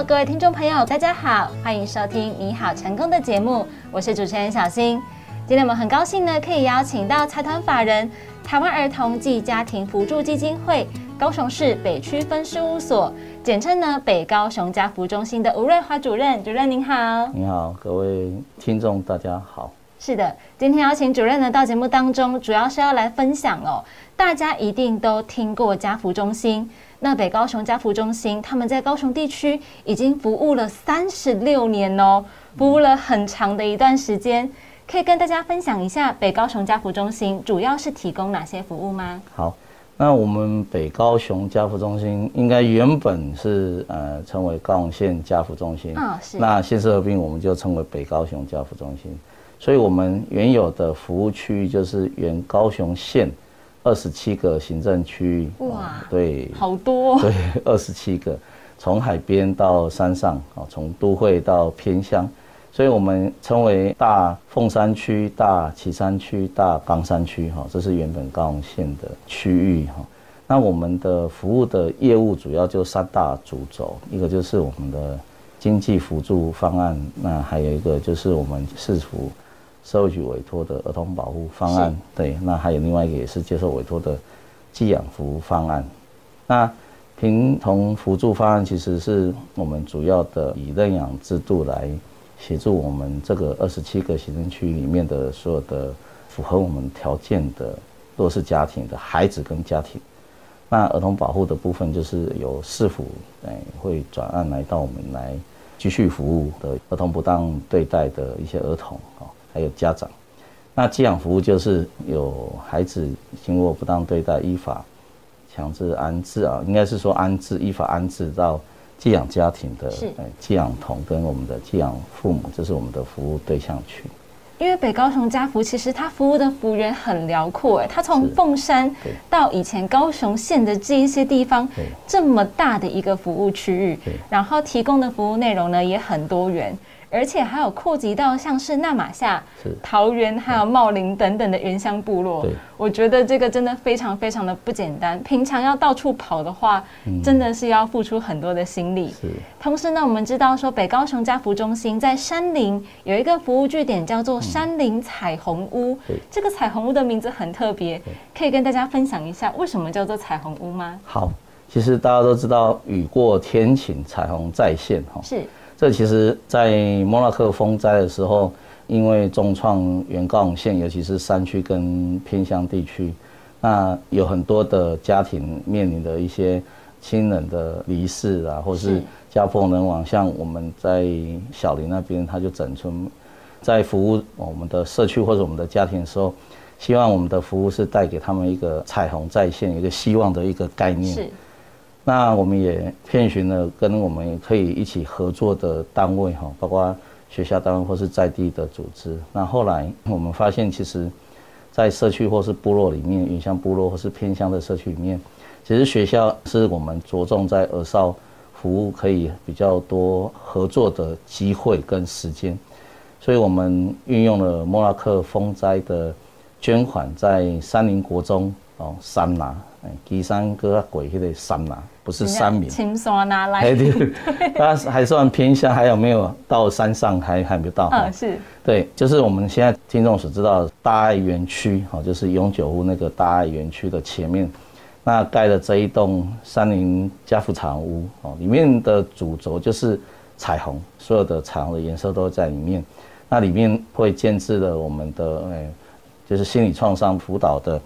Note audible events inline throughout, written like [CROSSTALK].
各位听众朋友，大家好，欢迎收听《你好成功》的节目，我是主持人小新。今天我们很高兴呢，可以邀请到财团法人台湾儿童暨家庭扶助基金会高雄市北区分事务所，简称呢北高雄家扶中心的吴瑞华主任。主任您好，您好，各位听众大家好。是的，今天邀请主任呢到节目当中，主要是要来分享哦，大家一定都听过家福中心。那北高雄家福中心，他们在高雄地区已经服务了三十六年哦，服务了很长的一段时间。可以跟大家分享一下北高雄家福中心主要是提供哪些服务吗？好，那我们北高雄家福中心应该原本是呃称为高雄县家福中心啊，是。那县市合并，我们就称为北高雄家福中心。所以我们原有的服务区域就是原高雄县。二十七个行政区域，哇，对，好多，对，二十七个，从海边到山上，哦，从都会到偏乡，所以我们称为大凤山区、大旗山区、大冈山区，哈，这是原本高雄县的区域，哈。那我们的服务的业务主要就三大主轴，一个就是我们的经济辅助方案，那还有一个就是我们市府。社会局委托的儿童保护方案，对，那还有另外一个也是接受委托的寄养服务方案。那平童辅助方案其实是我们主要的以认养制度来协助我们这个二十七个行政区里面的所有的符合我们条件的弱势家庭的孩子跟家庭。那儿童保护的部分就是由市府哎会转案来到我们来继续服务的儿童不当对待的一些儿童啊。还有家长，那寄养服务就是有孩子经过不当对待，依法强制安置啊，应该是说安置，依法安置到寄养家庭的寄养童跟我们的寄养父母，这是我们的服务对象群。因为北高雄家福其实它服务的幅员很辽阔，哎，它从凤山到以前高雄县的这一些地方，这么大的一个服务区域，然后提供的服务内容呢也很多元。而且还有扩及到像是纳马夏、桃园还有茂林等等的原乡部落，我觉得这个真的非常非常的不简单。平常要到处跑的话，真的是要付出很多的心力。同时呢，我们知道说北高雄家福中心在山林有一个服务据点，叫做山林彩虹屋。这个彩虹屋的名字很特别，可以跟大家分享一下为什么叫做彩虹屋吗？好，其实大家都知道雨过天晴，彩虹再现哈。是。这其实，在莫拉克风灾的时候，因为重创原高雄县，尤其是山区跟偏乡地区，那有很多的家庭面临的一些亲人的离世啊，或是家破人亡。像我们在小林那边，他就整村在服务我们的社区或者我们的家庭的时候，希望我们的服务是带给他们一个彩虹再现、一个希望的一个概念。是。那我们也遍寻了跟我们可以一起合作的单位哈，包括学校单位或是在地的组织。那后来我们发现，其实，在社区或是部落里面，云乡部落或是偏乡的社区里面，其实学校是我们着重在儿少服务可以比较多合作的机会跟时间。所以我们运用了莫拉克风灾的捐款，在三林国中哦三拿。基山哥鬼迄个山呐，不是山民。青山拿来。[LAUGHS] 他 [LAUGHS] 还算偏向，还有没有到山上？还还没到。嗯，是。对，就是我们现在听众所知道的大爱园区，哦，就是永久屋那个大爱园区的前面，那盖的这一栋山林家福厂屋，哦，里面的主轴就是彩虹，所有的彩虹的颜色都在里面。那里面会建置了我们的，哎，就是心理创伤辅导的。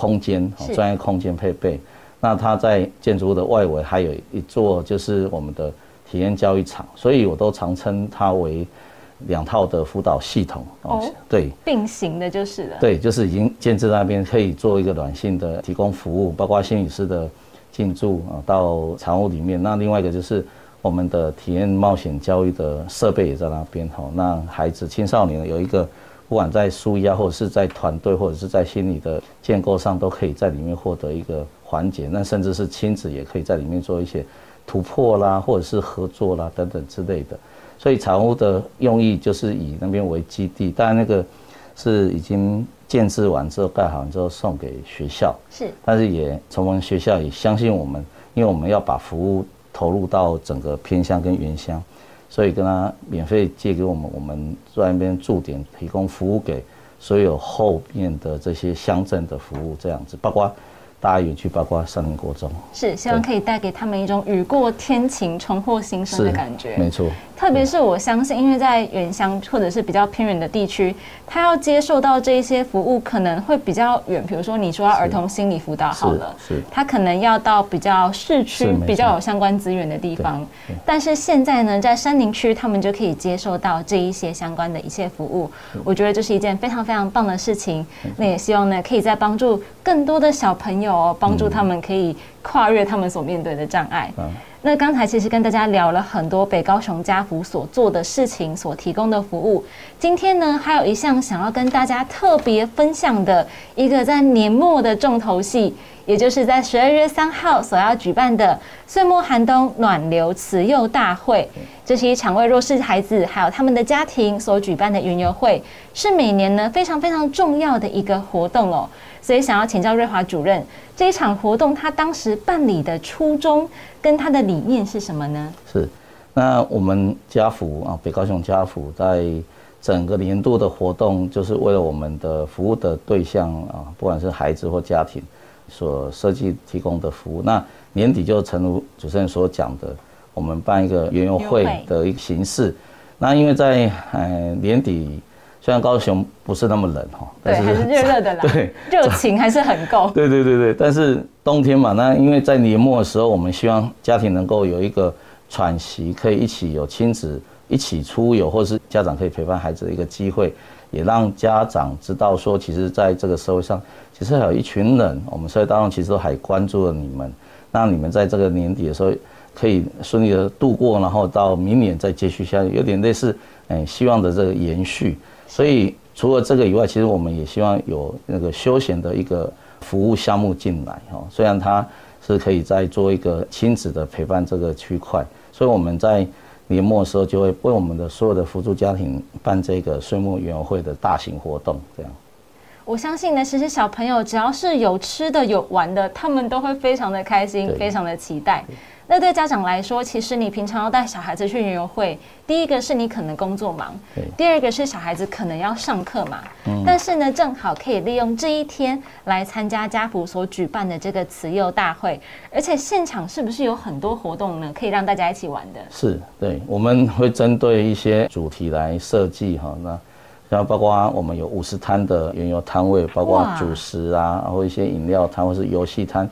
空间，专业空间配备。那它在建筑物的外围还有一座，就是我们的体验教育场，所以我都常称它为两套的辅导系统。哦，对，并行的就是了。对，就是已经建制那边可以做一个软性的提供服务，包括心理师的进驻啊到常务里面。那另外一个就是我们的体验冒险教育的设备也在那边哈，那孩子青少年有一个。不管在舒压，或者是在团队，或者是在心理的建构上，都可以在里面获得一个缓解。那甚至是亲子也可以在里面做一些突破啦，或者是合作啦等等之类的。所以产屋的用意就是以那边为基地，当然那个是已经建制完之后盖好完之后送给学校。是，但是也从我们学校也相信我们，因为我们要把服务。投入到整个偏乡跟原乡，所以跟他免费借给我们，我们在那边驻点提供服务给所有后面的这些乡镇的服务，这样子，包括。大家也去包括三林国中，是希望可以带给他们一种雨过天晴、重获新生的感觉。没错，特别是我相信，因为在原乡或者是比较偏远的地区，他要接受到这一些服务可能会比较远。比如说，你说儿童心理辅导好了，是他可能要到比较市区、比较有相关资源的地方。但是现在呢，在山林区，他们就可以接受到这一些相关的一切服务。我觉得这是一件非常非常棒的事情。那也希望呢，可以再帮助更多的小朋友。有帮助他们可以跨越他们所面对的障碍。那刚才其实跟大家聊了很多北高雄家福所做的事情，所提供的服务。今天呢，还有一项想要跟大家特别分享的一个在年末的重头戏，也就是在十二月三号所要举办的岁末寒冬暖流慈幼大会。这是一场为弱势孩子还有他们的家庭所举办的云游会，是每年呢非常非常重要的一个活动哦。所以想要请教瑞华主任，这一场活动他当时办理的初衷跟他的理念是什么呢？是，那我们家福啊，北高雄家福在整个年度的活动，就是为了我们的服务的对象啊，不管是孩子或家庭，所设计提供的服务。那年底就诚如主持人所讲的，我们办一个园游会的一个形式。那因为在呃年底。虽然高雄不是那么冷哈，对，还是热热的啦。[LAUGHS] 对，热情还是很够。[LAUGHS] 对对对对，但是冬天嘛，那因为在年末的时候，我们希望家庭能够有一个喘息，可以一起有亲子一起出游，或是家长可以陪伴孩子的一个机会，也让家长知道说，其实在这个社会上，其实还有一群人，我们社会当中其实都还关注了你们，让你们在这个年底的时候可以顺利的度过，然后到明年再继续下去，有点类似，哎，希望的这个延续。所以除了这个以外，其实我们也希望有那个休闲的一个服务项目进来哈。虽然它是可以在做一个亲子的陪伴这个区块，所以我们在年末的时候就会为我们的所有的辅助家庭办这个岁末园游会的大型活动，这样。我相信呢，其实小朋友只要是有吃的有玩的，他们都会非常的开心，非常的期待。那对家长来说，其实你平常要带小孩子去园游会，第一个是你可能工作忙，第二个是小孩子可能要上课嘛。嗯。但是呢，正好可以利用这一天来参加家福所举办的这个慈幼大会，而且现场是不是有很多活动呢？可以让大家一起玩的。是，对，我们会针对一些主题来设计哈。那然后包括我们有五十摊的园游摊位，包括主食啊，然后一些饮料摊或是游戏摊。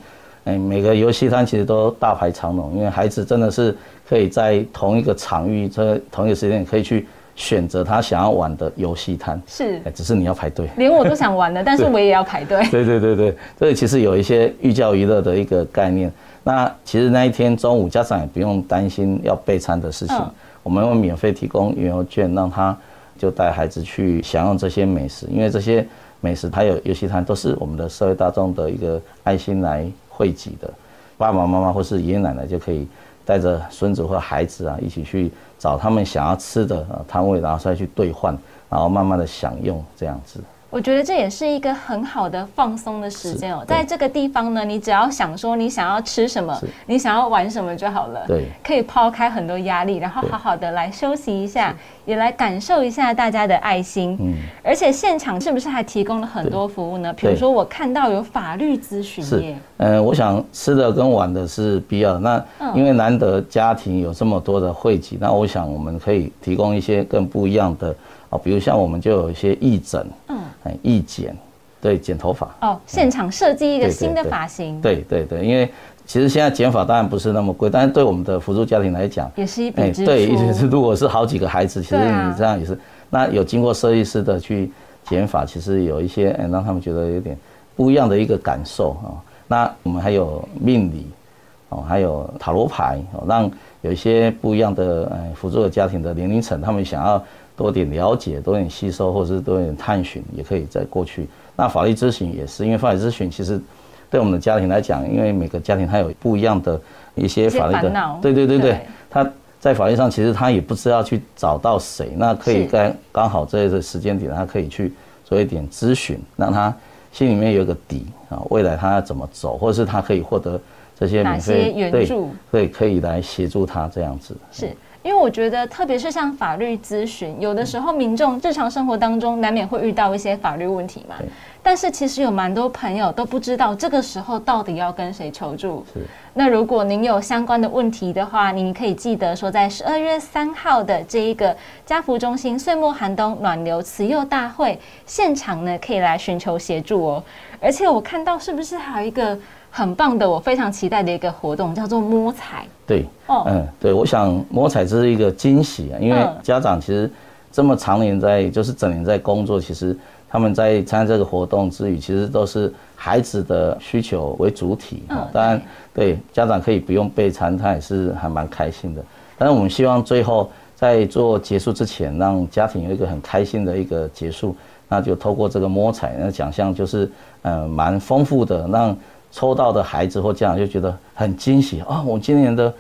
哎，每个游戏摊其实都大排长龙，因为孩子真的是可以在同一个场域、这同一个时间可以去选择他想要玩的游戏摊。是，只是你要排队。连我都想玩的，[LAUGHS] 但是我也要排队。对对对对，这里其实有一些寓教于乐的一个概念。那其实那一天中午，家长也不用担心要备餐的事情，我们会免费提供园游券，让他就带孩子去享用这些美食，因为这些美食还有游戏摊都是我们的社会大众的一个爱心来。汇集的爸爸妈妈或是爷爷奶奶就可以带着孙子或孩子啊一起去找他们想要吃的摊位，然后再去兑换，然后慢慢的享用这样子。我觉得这也是一个很好的放松的时间哦，在这个地方呢，你只要想说你想要吃什么，你想要玩什么就好了。对，可以抛开很多压力，然后好好的来休息一下，也来感受一下大家的爱心。嗯，而且现场是不是还提供了很多服务呢？比如说我看到有法律咨询业。嗯，我想吃的跟玩的是必要。那因为难得家庭有这么多的汇集，那我想我们可以提供一些更不一样的。哦，比如像我们就有一些义诊，嗯，义剪，对，剪头发。哦，现场设计一个新的发型。对对对，因为其实现在剪发当然不是那么贵，但是对我们的辅助家庭来讲，也是一笔支出。对，是如果是好几个孩子，其实你这样也是，那有经过设计师的去剪发，其实有一些嗯让他们觉得有点不一样的一个感受啊。那我们还有命理，哦，还有塔罗牌，哦，让有一些不一样的嗯辅助的家庭的年龄层，他们想要。多点了解，多点吸收，或者是多点探寻，也可以在过去。那法律咨询也是，因为法律咨询其实对我们的家庭来讲，因为每个家庭他有不一样的一些法律的，对对对对，他在法律上其实他也不知道去找到谁，那可以刚刚好这个时间点，他可以去做一点咨询，让他心里面有个底啊，未来他要怎么走，或者是他可以获得这些免费援助，对，可以来协助他这样子。是。因为我觉得，特别是像法律咨询，有的时候民众日常生活当中难免会遇到一些法律问题嘛。但是其实有蛮多朋友都不知道这个时候到底要跟谁求助。是。那如果您有相关的问题的话，您可以记得说，在十二月三号的这一个家福中心岁末寒冬暖流慈幼大会现场呢，可以来寻求协助哦。而且我看到是不是还有一个？很棒的，我非常期待的一个活动叫做摸彩。对，哦，嗯，对，我想摸彩这是一个惊喜啊，因为家长其实这么常年在，就是整年在工作，其实他们在参加这个活动之余，其实都是孩子的需求为主体啊。当然，对家长可以不用备餐，他也是还蛮开心的。但是我们希望最后在做结束之前，让家庭有一个很开心的一个结束，那就透过这个摸彩，那奖项就是嗯蛮丰富的，让。抽到的孩子或家长就觉得很惊喜啊！我今年的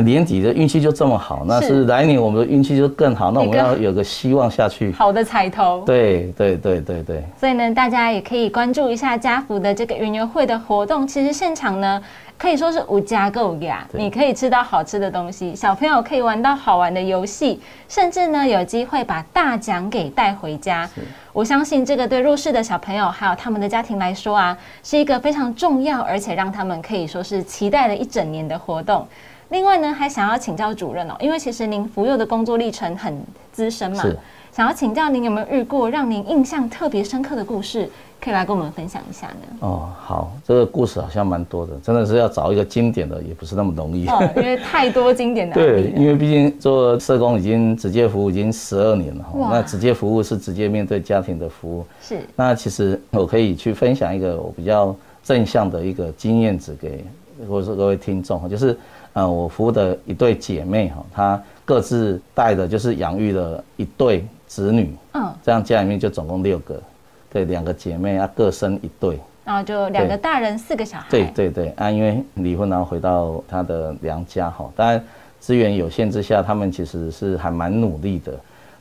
年底的运气就这么好，那是来年我们的运气就更好。那我们要有个希望下去，好的彩头。对对对对对。所以呢，大家也可以关注一下家福的这个云游会的活动。其实现场呢。可以说是无家购呀，你可以吃到好吃的东西，小朋友可以玩到好玩的游戏，甚至呢有机会把大奖给带回家。我相信这个对弱势的小朋友还有他们的家庭来说啊，是一个非常重要，而且让他们可以说是期待了一整年的活动。另外呢，还想要请教主任哦，因为其实您服幼的工作历程很资深嘛，想要请教您有没有遇过让您印象特别深刻的故事？可以来跟我们分享一下呢。哦，好，这个故事好像蛮多的，真的是要找一个经典的，也不是那么容易。哦，因为太多经典的。[LAUGHS] 对，因为毕竟做社工已经直接服务已经十二年了。那直接服务是直接面对家庭的服务。是。那其实我可以去分享一个我比较正向的一个经验值给，或者是各位听众就是，呃，我服务的一对姐妹哈，她各自带的就是养育了一对子女。嗯。这样家里面就总共六个。对，两个姐妹啊，各生一对，然后就两个大人，四个小孩。对对对啊，因为离婚然后回到她的娘家哈，当然资源有限之下，他们其实是还蛮努力的。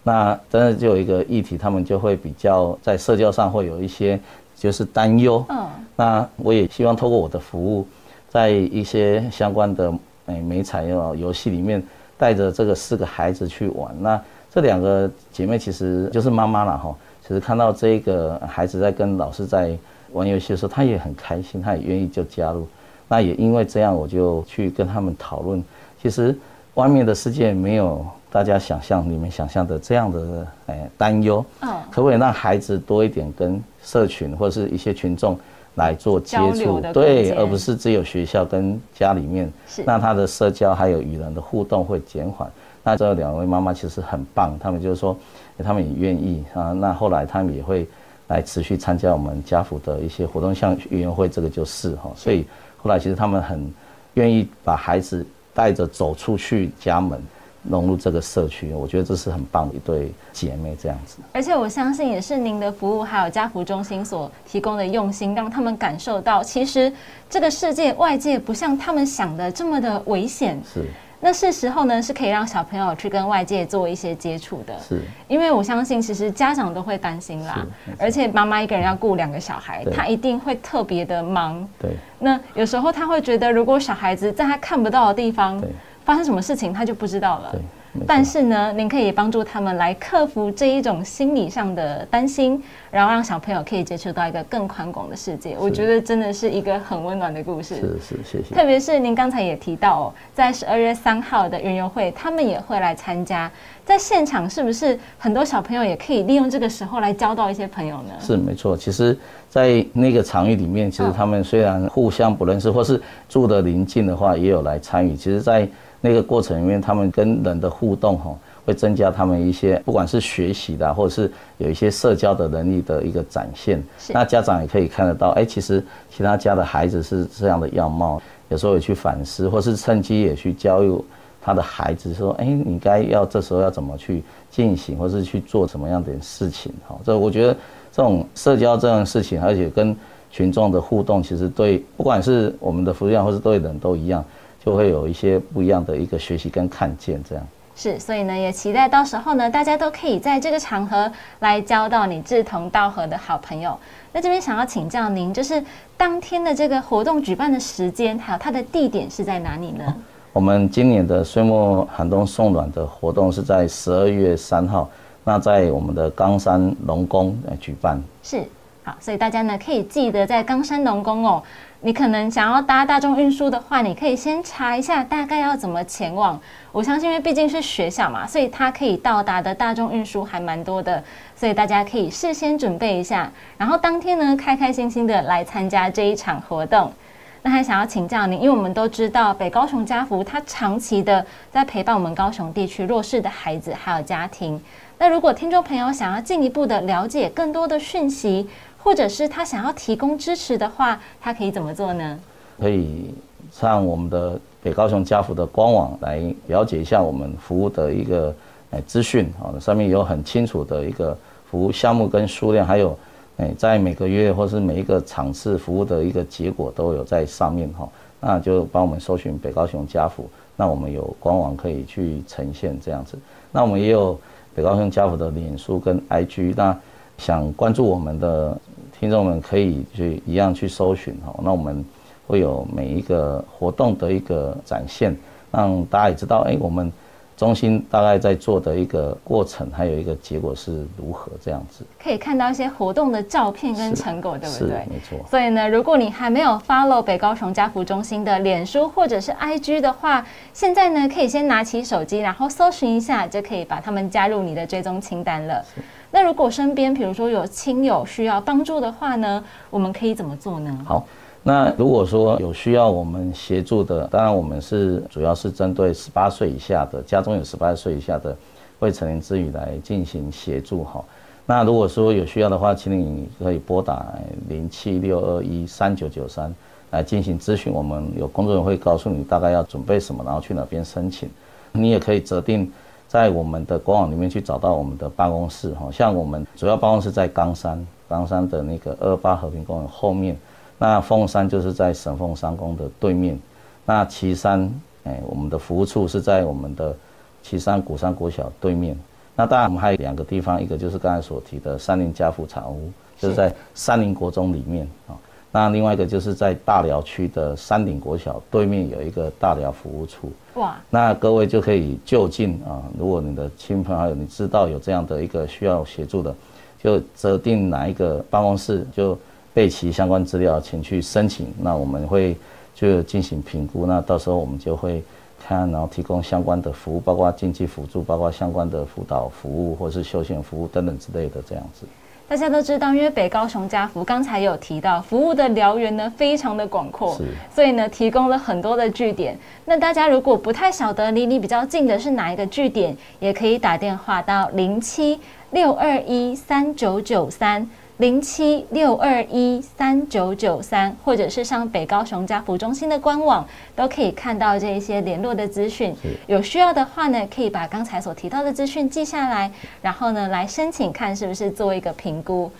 那真的就有一个议题，他们就会比较在社交上会有一些就是担忧。嗯。那我也希望透过我的服务，在一些相关的诶美彩游游戏里面，带着这个四个孩子去玩。那这两个姐妹其实就是妈妈了哈。其实看到这个孩子在跟老师在玩游戏的时候，她也很开心，她也愿意就加入。那也因为这样，我就去跟他们讨论。其实外面的世界没有大家想象、你们想象的这样的诶担忧。嗯。可不可以让孩子多一点跟社群或者是一些群众来做接触？对，而不是只有学校跟家里面。是。那他的社交还有与人的互动会减缓。那这两位妈妈其实很棒，他们就是说。他们也愿意啊，那后来他们也会来持续参加我们家福的一些活动，像园游会这个就是哈，所以后来其实他们很愿意把孩子带着走出去家门，融入这个社区，我觉得这是很棒的一对姐妹这样子。而且我相信也是您的服务还有家福中心所提供的用心，让他们感受到其实这个世界外界不像他们想的这么的危险。是。那是时候呢，是可以让小朋友去跟外界做一些接触的。是，因为我相信，其实家长都会担心啦。而且妈妈一个人要顾两个小孩，她一定会特别的忙。对。那有时候她会觉得，如果小孩子在他看不到的地方发生什么事情，他就不知道了。对。但是呢，您可以帮助他们来克服这一种心理上的担心，然后让小朋友可以接触到一个更宽广的世界。我觉得真的是一个很温暖的故事。是是，谢谢。特别是您刚才也提到，哦，在十二月三号的云游会，他们也会来参加。在现场，是不是很多小朋友也可以利用这个时候来交到一些朋友呢？是没错。其实，在那个场域里面，其实他们虽然互相不认识，或是住的邻近的话，也有来参与。其实，在那个过程里面，他们跟人的互动哈，会增加他们一些不管是学习的，或者是有一些社交的能力的一个展现。那家长也可以看得到，哎，其实其他家的孩子是这样的样貌，有时候也去反思，或是趁机也去教育他的孩子说，哎，你该要这时候要怎么去进行，或是去做什么样的事情？哈，这我觉得这种社交这样事情，而且跟群众的互动，其实对不管是我们的服务员，或是对人都一样。就会有一些不一样的一个学习跟看见，这样是，所以呢，也期待到时候呢，大家都可以在这个场合来交到你志同道合的好朋友。那这边想要请教您，就是当天的这个活动举办的时间，还有它的地点是在哪里呢？我们今年的岁末寒冬送暖的活动是在十二月三号，那在我们的冈山龙宫来举办。是，好，所以大家呢可以记得在冈山龙宫哦。你可能想要搭大众运输的话，你可以先查一下大概要怎么前往。我相信，因为毕竟是学校嘛，所以它可以到达的大众运输还蛮多的，所以大家可以事先准备一下，然后当天呢开开心心的来参加这一场活动。那还想要请教您，因为我们都知道北高雄家福，它长期的在陪伴我们高雄地区弱势的孩子还有家庭。那如果听众朋友想要进一步的了解更多的讯息，或者是他想要提供支持的话，他可以怎么做呢？可以上我们的北高雄家福的官网来了解一下我们服务的一个诶资讯啊，上面有很清楚的一个服务项目跟数量，还有诶在每个月或是每一个场次服务的一个结果都有在上面哈。那就帮我们搜寻北高雄家福，那我们有官网可以去呈现这样子。那我们也有北高雄家福的脸书跟 IG，那想关注我们的。听众们可以去一样去搜寻哈，那我们会有每一个活动的一个展现，让大家也知道，哎，我们中心大概在做的一个过程，还有一个结果是如何这样子。可以看到一些活动的照片跟成果，对不对？没错。所以呢，如果你还没有 follow 北高雄家福中心的脸书或者是 IG 的话，现在呢可以先拿起手机，然后搜寻一下，就可以把他们加入你的追踪清单了。那如果身边，比如说有亲友需要帮助的话呢，我们可以怎么做呢？好，那如果说有需要我们协助的，当然我们是主要是针对十八岁以下的，家中有十八岁以下的未成年子女来进行协助哈。那如果说有需要的话，请你可以拨打零七六二一三九九三来进行咨询，我们有工作人员会告诉你大概要准备什么，然后去哪边申请。你也可以择定。在我们的官网里面去找到我们的办公室，哈，像我们主要办公室在冈山，冈山的那个二八和平公园后面，那凤山就是在神凤山宫的对面，那旗山，哎，我们的服务处是在我们的旗山古山国小对面，那当然我们还有两个地方，一个就是刚才所提的三林家福茶屋，就是在三林国中里面啊。那另外一个就是在大寮区的山顶国小对面有一个大寮服务处，哇！那各位就可以就近啊，如果你的亲朋好友你知道有这样的一个需要协助的，就择定哪一个办公室，就备齐相关资料，请去申请。那我们会就进行评估，那到时候我们就会看，然后提供相关的服务，包括经济辅助，包括相关的辅导服务或是休闲服务等等之类的这样子。大家都知道，因为北高雄家福刚才有提到，服务的燎原呢非常的广阔，所以呢提供了很多的据点。那大家如果不太晓得离你比较近的是哪一个据点，也可以打电话到零七六二一三九九三。零七六二一三九九三，或者是上北高雄家福中心的官网，都可以看到这一些联络的资讯。有需要的话呢，可以把刚才所提到的资讯记下来，然后呢来申请看是不是做一个评估。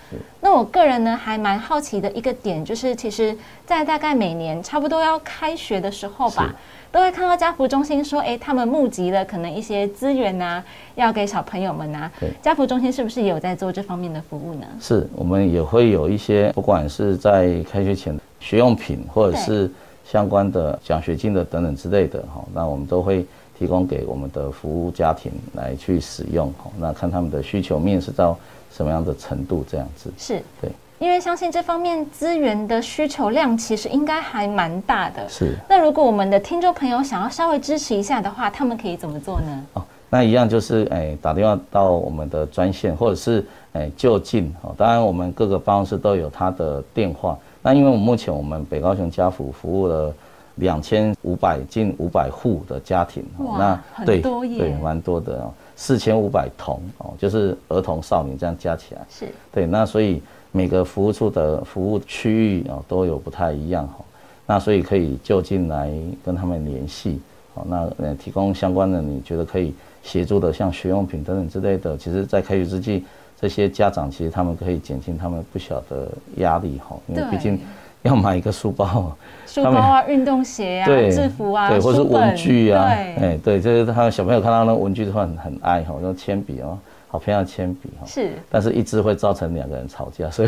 那我个人呢还蛮好奇的一个点，就是其实，在大概每年差不多要开学的时候吧。都会看到家福中心说，哎，他们募集了可能一些资源呐，要给小朋友们呐。对，家福中心是不是也有在做这方面的服务呢？是，我们也会有一些，不管是在开学前学用品，或者是相关的奖学金的等等之类的哈，那我们都会提供给我们的服务家庭来去使用哈。那看他们的需求面是到什么样的程度这样子。是，对。因为相信这方面资源的需求量其实应该还蛮大的。是。那如果我们的听众朋友想要稍微支持一下的话，他们可以怎么做呢？哦，那一样就是哎打电话到我们的专线，或者是哎就近哦。当然我们各个办公室都有他的电话。那因为我们目前我们北高雄家福服务了两千五百近五百户的家庭。那，很多耶。对，蛮多的哦，四千五百童哦，就是儿童少年这样加起来。是。对，那所以。每个服务处的服务区域啊都有不太一样哈，那所以可以就近来跟他们联系，好，那呃提供相关的你觉得可以协助的，像学用品等等之类的，其实，在开学之际，这些家长其实他们可以减轻他们不小的压力哈，因为毕竟要买一个书包。书包啊，运动鞋啊，制服啊，对，或是文具啊，对，哎，对，就是他小朋友看到那文具都很很爱哈，用铅笔哦，好漂亮铅笔哈，是，但是一支会造成两个人吵架，所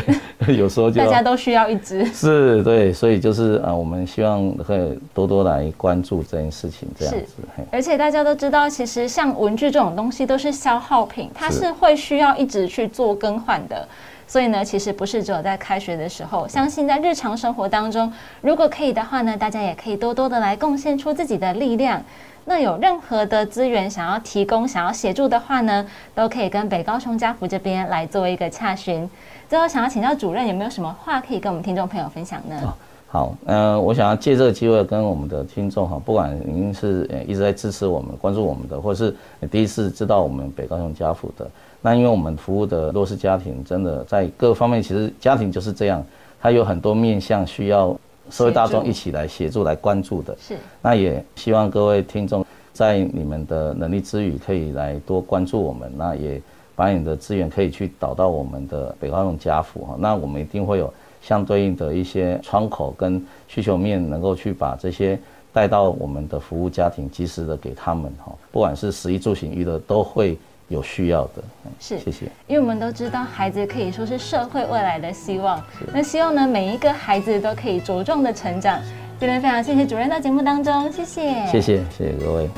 以 [LAUGHS] 有时候就大家都需要一支，是，对，所以就是啊，我们希望可以多多来关注这件事情，这样子，而且大家都知道，其实像文具这种东西都是消耗品，它是会需要一直去做更换的。所以呢，其实不是只有在开学的时候，相信在日常生活当中，如果可以的话呢，大家也可以多多的来贡献出自己的力量。那有任何的资源想要提供、想要协助的话呢，都可以跟北高雄家福这边来做一个洽询。最后，想要请教主任，有没有什么话可以跟我们听众朋友分享呢？好，嗯，我想要借这个机会跟我们的听众哈，不管您是一直在支持我们、关注我们的，或是第一次知道我们北高雄家福的。那因为我们服务的弱势家庭，真的在各方面，其实家庭就是这样，它有很多面向需要社会大众一起来协助、来关注的。是。那也希望各位听众在你们的能力之余，可以来多关注我们。那也把你的资源可以去导到我们的北高雄家福哈。那我们一定会有相对应的一些窗口跟需求面，能够去把这些带到我们的服务家庭，及时的给他们哈。不管是食衣住行娱乐，都会。有需要的，是谢谢。因为我们都知道，孩子可以说是社会未来的希望。那希望呢，每一个孩子都可以茁壮的成长。今天非常谢谢主任到节目当中，谢谢，谢谢，谢谢各位。